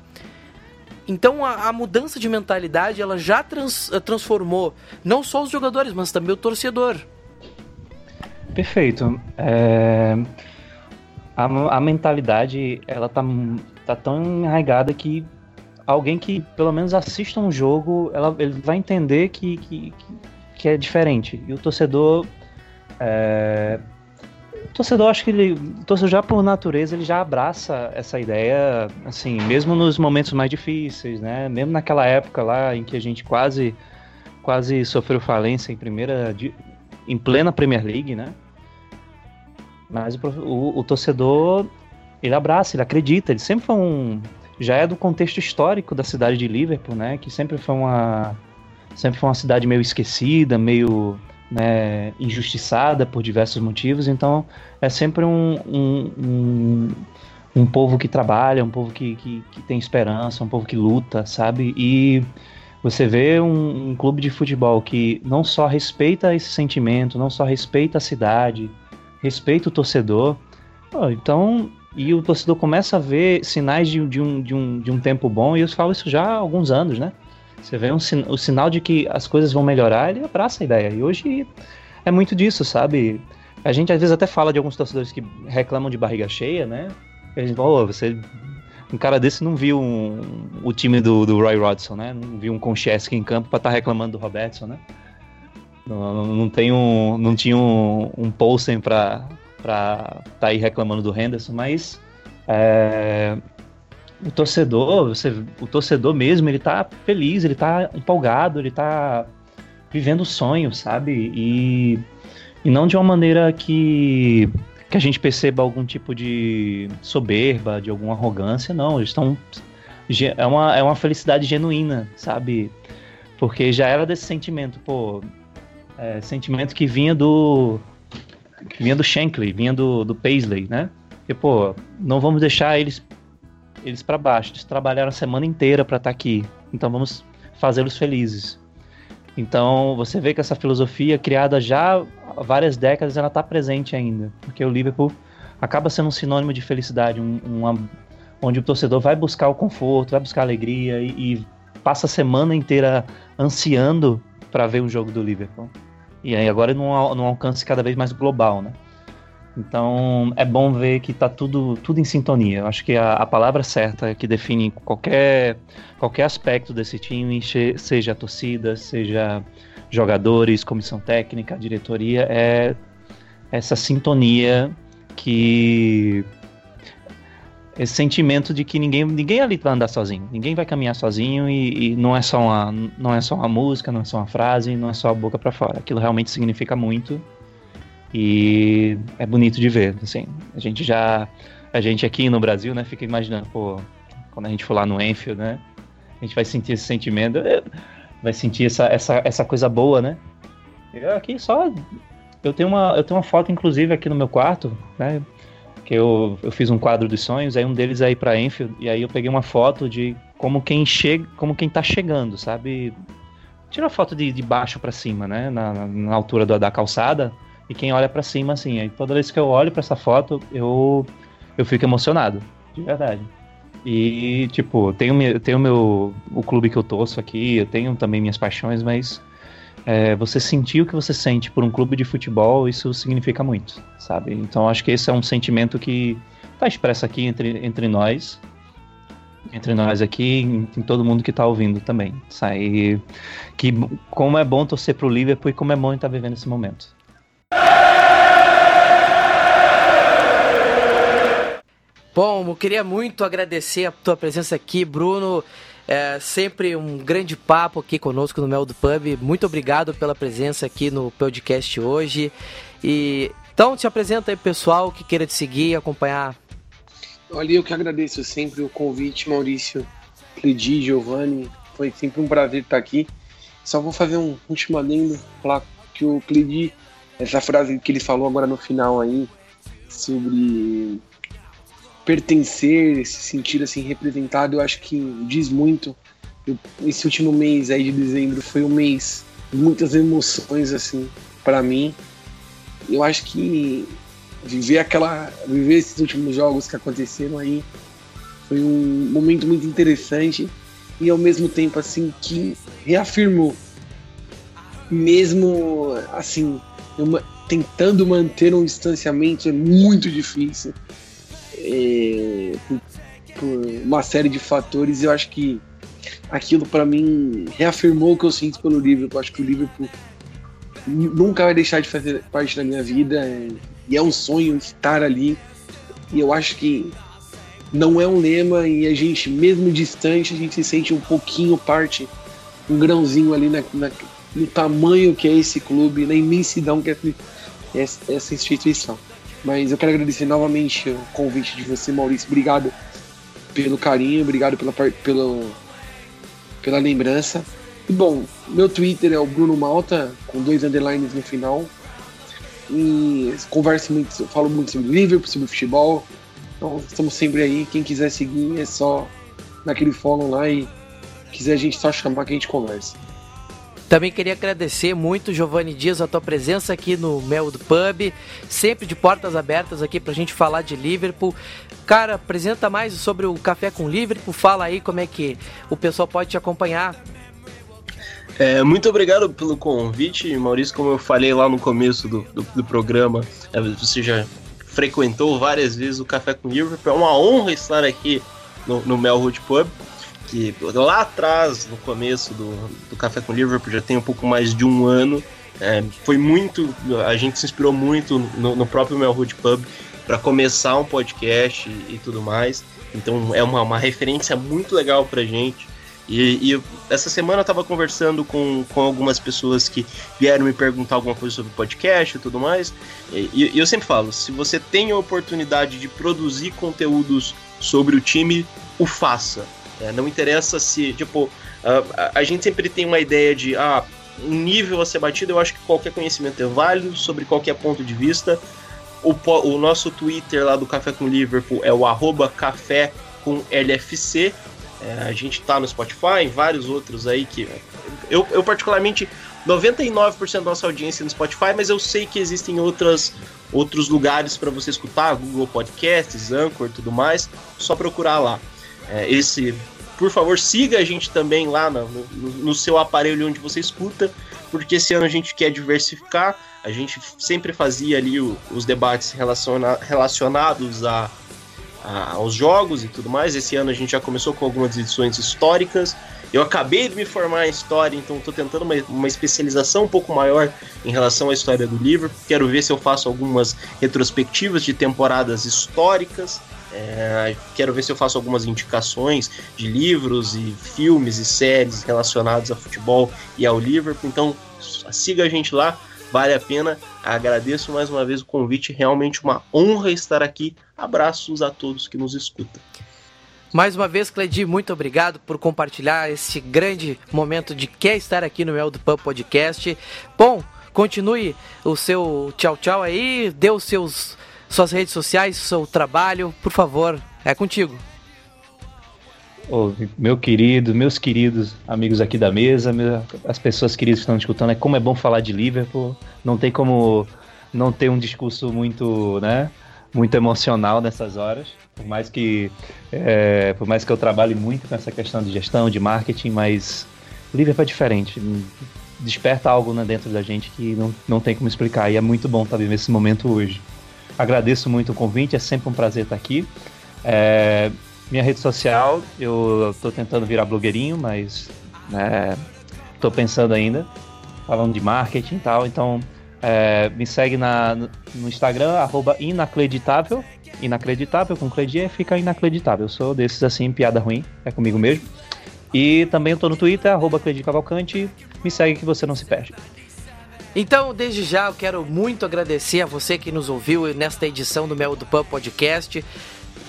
Então a, a, mudança de mentalidade ela já trans, eh, transformou não só os jogadores, mas também o torcedor. Perfeito. É... A, a, mentalidade ela tá, tá tão enraigada que alguém que pelo menos assista um jogo, ela, ele vai entender que, que, que é diferente. E o torcedor é, torcedor, acho que ele, o torcedor já por natureza, ele já abraça essa ideia, assim, mesmo nos momentos mais difíceis, né? Mesmo naquela época lá em que a gente quase, quase sofreu falência em primeira, em plena Premier League, né? Mas o, o, o torcedor, ele abraça, ele acredita, ele sempre foi um, já é do contexto histórico da cidade de Liverpool, né? Que sempre foi uma, sempre foi uma cidade meio esquecida, meio né, injustiçada por diversos motivos, então é sempre um, um, um, um povo que trabalha, um povo que, que, que, tem esperança, um povo que luta, sabe? E você vê um, um clube de futebol que não só respeita esse sentimento, não só respeita a cidade, respeita o torcedor, então e o torcedor começa a ver sinais de, de, um, de, um, de um tempo bom, e eu falo isso já há alguns anos, né? Você vê um, o sinal de que as coisas vão melhorar, ele abraça a ideia. E hoje é muito disso, sabe? A gente às vezes até fala de alguns torcedores que reclamam de barriga cheia, né? E a gente fala, oh, você. Um cara desse não viu um, o time do, do Roy Rodson, né? Não viu um Konchesky em campo para estar tá reclamando do Robertson, né? Não, não, tem um, não tinha um, um Poulsen para estar tá aí reclamando do Henderson, mas é, o torcedor, você, o torcedor mesmo, ele tá feliz, ele tá empolgado, ele tá vivendo o sonho, sabe? E, e não de uma maneira que, que a gente perceba algum tipo de soberba, de alguma arrogância, não. Eles estão. É uma, é uma felicidade genuína, sabe? Porque já era desse sentimento, pô. É, sentimento que vinha do. Que vinha do Shankly, vinha do, do Paisley, né? Porque, pô, não vamos deixar eles eles para baixo. Eles trabalharam a semana inteira para estar tá aqui. Então vamos fazê-los felizes. Então você vê que essa filosofia criada já há várias décadas ela está presente ainda, porque o Liverpool acaba sendo um sinônimo de felicidade, um, uma, onde o torcedor vai buscar o conforto, vai buscar a alegria e, e passa a semana inteira ansiando para ver um jogo do Liverpool. E aí agora num, num alcance cada vez mais global, né? Então é bom ver que está tudo, tudo em sintonia. Eu acho que a, a, palavra certa que define qualquer, qualquer aspecto desse time, seja a torcida, seja jogadores, comissão técnica, diretoria, é essa sintonia que. Esse sentimento de que ninguém, ninguém ali vai andar sozinho, ninguém vai caminhar sozinho e, e não, é só uma, não é só uma música, não é só uma frase, não é só a boca para fora. Aquilo realmente significa muito e é bonito de ver, assim. A gente já. A gente aqui no Brasil, né, fica imaginando, pô, quando a gente for lá no Enfield, né? A gente vai sentir esse sentimento, é, vai sentir essa, essa, essa coisa boa, né? Eu aqui só. Eu tenho, uma, eu tenho uma foto, inclusive, aqui no meu quarto, né? Que eu, eu fiz um quadro dos sonhos, aí um deles é ir pra Enfield, e aí eu peguei uma foto de como quem chega, como quem tá chegando, sabe? Tira a foto de, de baixo para cima, né? Na, na altura da, da calçada e quem olha para cima, assim. Aí toda vez que eu olho para essa foto, eu, eu fico emocionado, de verdade. E, tipo, tenho, tenho meu, o clube que eu torço aqui, eu tenho também minhas paixões, mas é, você sentir o que você sente por um clube de futebol, isso significa muito, sabe? Então acho que esse é um sentimento que está expresso aqui entre, entre nós, entre nós aqui, em, em todo mundo que está ouvindo também. Sabe? Que como é bom torcer pro Liverpool e como é bom estar tá vivendo esse momento. Bom, eu queria muito agradecer a tua presença aqui, Bruno. É sempre um grande papo aqui conosco no Mel do Pub. Muito obrigado pela presença aqui no podcast hoje. E então te apresenta aí pessoal que queira te seguir e acompanhar. Olha, eu que agradeço sempre o convite, Maurício, Cledi, Giovanni. Foi sempre um prazer estar aqui. Só vou fazer um último adendo, falar que o Cledi, essa frase que ele falou agora no final aí, sobre pertencer, se sentir assim representado, eu acho que diz muito. Eu, esse último mês aí de dezembro foi um mês de muitas emoções assim para mim. Eu acho que viver aquela, viver esses últimos jogos que aconteceram aí foi um momento muito interessante e ao mesmo tempo assim que reafirmou mesmo assim tentando manter um distanciamento é muito difícil é, por, por, uma série de fatores. Eu acho que aquilo para mim reafirmou o que eu sinto pelo Liverpool. Eu acho que o Liverpool nunca vai deixar de fazer parte da minha vida é, e é um sonho estar ali. E eu acho que não é um lema e a gente, mesmo distante, a gente se sente um pouquinho parte, um grãozinho ali na, na, no tamanho que é esse clube, na imensidão que é essa, essa instituição. Mas eu quero agradecer novamente o convite de você, Maurício. Obrigado pelo carinho, obrigado pela, pela, pela lembrança. E bom, meu Twitter é o Bruno Malta, com dois underlines no final. E converso muito, falo muito sobre Liverpool, sobre futebol. Então estamos sempre aí. Quem quiser seguir é só naquele follow lá e quiser a gente só chamar que a gente conversa. Também queria agradecer muito, Giovanni Dias, a tua presença aqui no Mel do Pub, sempre de portas abertas aqui pra gente falar de Liverpool. Cara, apresenta mais sobre o Café com Liverpool, fala aí como é que o pessoal pode te acompanhar. É, muito obrigado pelo convite, Maurício. Como eu falei lá no começo do, do, do programa, é, você já frequentou várias vezes o Café com Liverpool. É uma honra estar aqui no, no Melwood Pub que lá atrás, no começo do, do Café com Liverpool, já tem um pouco mais de um ano. É, foi muito. A gente se inspirou muito no, no próprio Melwood Pub para começar um podcast e, e, tudo mais. Então é uma, uma referência muito legal pra gente. E, e essa semana eu estava conversando com, com algumas pessoas que vieram me perguntar alguma coisa sobre podcast e tudo mais. E, e eu sempre falo: se você tem a oportunidade de produzir conteúdos sobre o time, o faça é, não interessa se, tipo, a, a, gente sempre tem uma ideia de, ah, um nível a ser batido, eu acho que qualquer conhecimento é válido sobre qualquer ponto de vista. O, o nosso Twitter lá do Café com Liverpool é o arroba café com LFC. É, a gente tá no Spotify, em vários outros aí que. Eu, eu particularmente, 99% da nossa audiência é no Spotify, mas eu sei que existem outras, outros lugares para você escutar, Google Podcasts, Anchor tudo mais. Só procurar lá. É, esse por favor, siga a gente também lá no, no, no, seu aparelho onde você escuta, porque esse ano a gente quer diversificar. A gente sempre fazia ali o, os debates relaciona, relacionados a, a, aos jogos e tudo mais. Esse ano a gente já começou com algumas edições históricas. Eu acabei de me formar em história, então estou tentando uma, uma, especialização um pouco maior em relação à história do livro. Quero ver se eu faço algumas retrospectivas de temporadas históricas. É, quero ver se eu faço algumas indicações de livros e filmes e séries relacionados a futebol e ao Liverpool. Então siga a gente lá, vale a pena. Agradeço mais uma vez o convite, realmente uma honra estar aqui. Abraços a todos que nos escutam. Mais uma vez, Cledi, muito obrigado por compartilhar esse grande momento de quer estar aqui no Mel do Pub Podcast. Bom, continue o seu tchau tchau aí, dê os seus suas redes sociais, seu trabalho, por favor, é contigo. Meu querido, meus queridos amigos aqui da mesa, as pessoas queridas que estão escutando, é como é bom falar de Liverpool. Não tem como não ter um discurso muito, né, muito emocional nessas horas. Por mais que, é, por mais que eu trabalhe muito com essa questão de gestão, de marketing, mas o Liverpool é diferente. Desperta algo né, dentro da gente que não, não tem como explicar. E é muito bom estar vivendo esse momento hoje. Agradeço muito o convite, é sempre um prazer estar aqui. É, minha rede social, eu estou tentando virar blogueirinho, mas estou né, pensando ainda, falando de marketing e tal. Então, é, me segue na, no Instagram, arroba inacreditável. Inacreditável, com Cledier, fica inacreditável. Eu sou desses assim, piada ruim, é comigo mesmo. E também estou no Twitter, arroba Cavalcante. Me segue que você não se perde. Então, desde já, eu quero muito agradecer a você que nos ouviu nesta edição do Mel do Pan Podcast,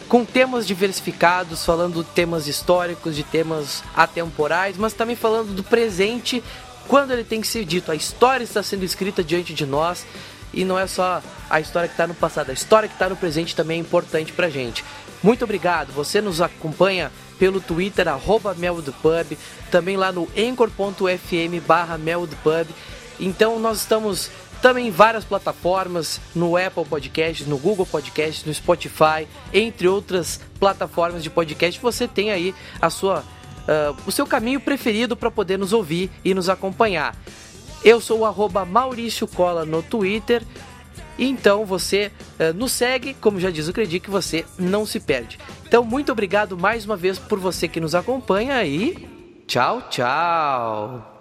com temas diversificados, falando de temas históricos, de temas atemporais, mas também falando do presente, quando ele tem que ser dito. A história está sendo escrita diante de nós e não é só a história que está no passado, a história que está no presente também é importante pra gente. Muito obrigado, você nos acompanha pelo Twitter, arroba também lá no anchor.fm barra então nós estamos também em várias plataformas, no Apple Podcast, no Google Podcast, no Spotify, entre outras plataformas de podcast. Você tem aí a sua, uh, o seu caminho preferido para poder nos ouvir e nos acompanhar. Eu sou o arroba Maurício Cola no Twitter. Então você uh, nos segue, como já diz o Credi, que você não se perde. Então, muito obrigado mais uma vez por você que nos acompanha e tchau, tchau!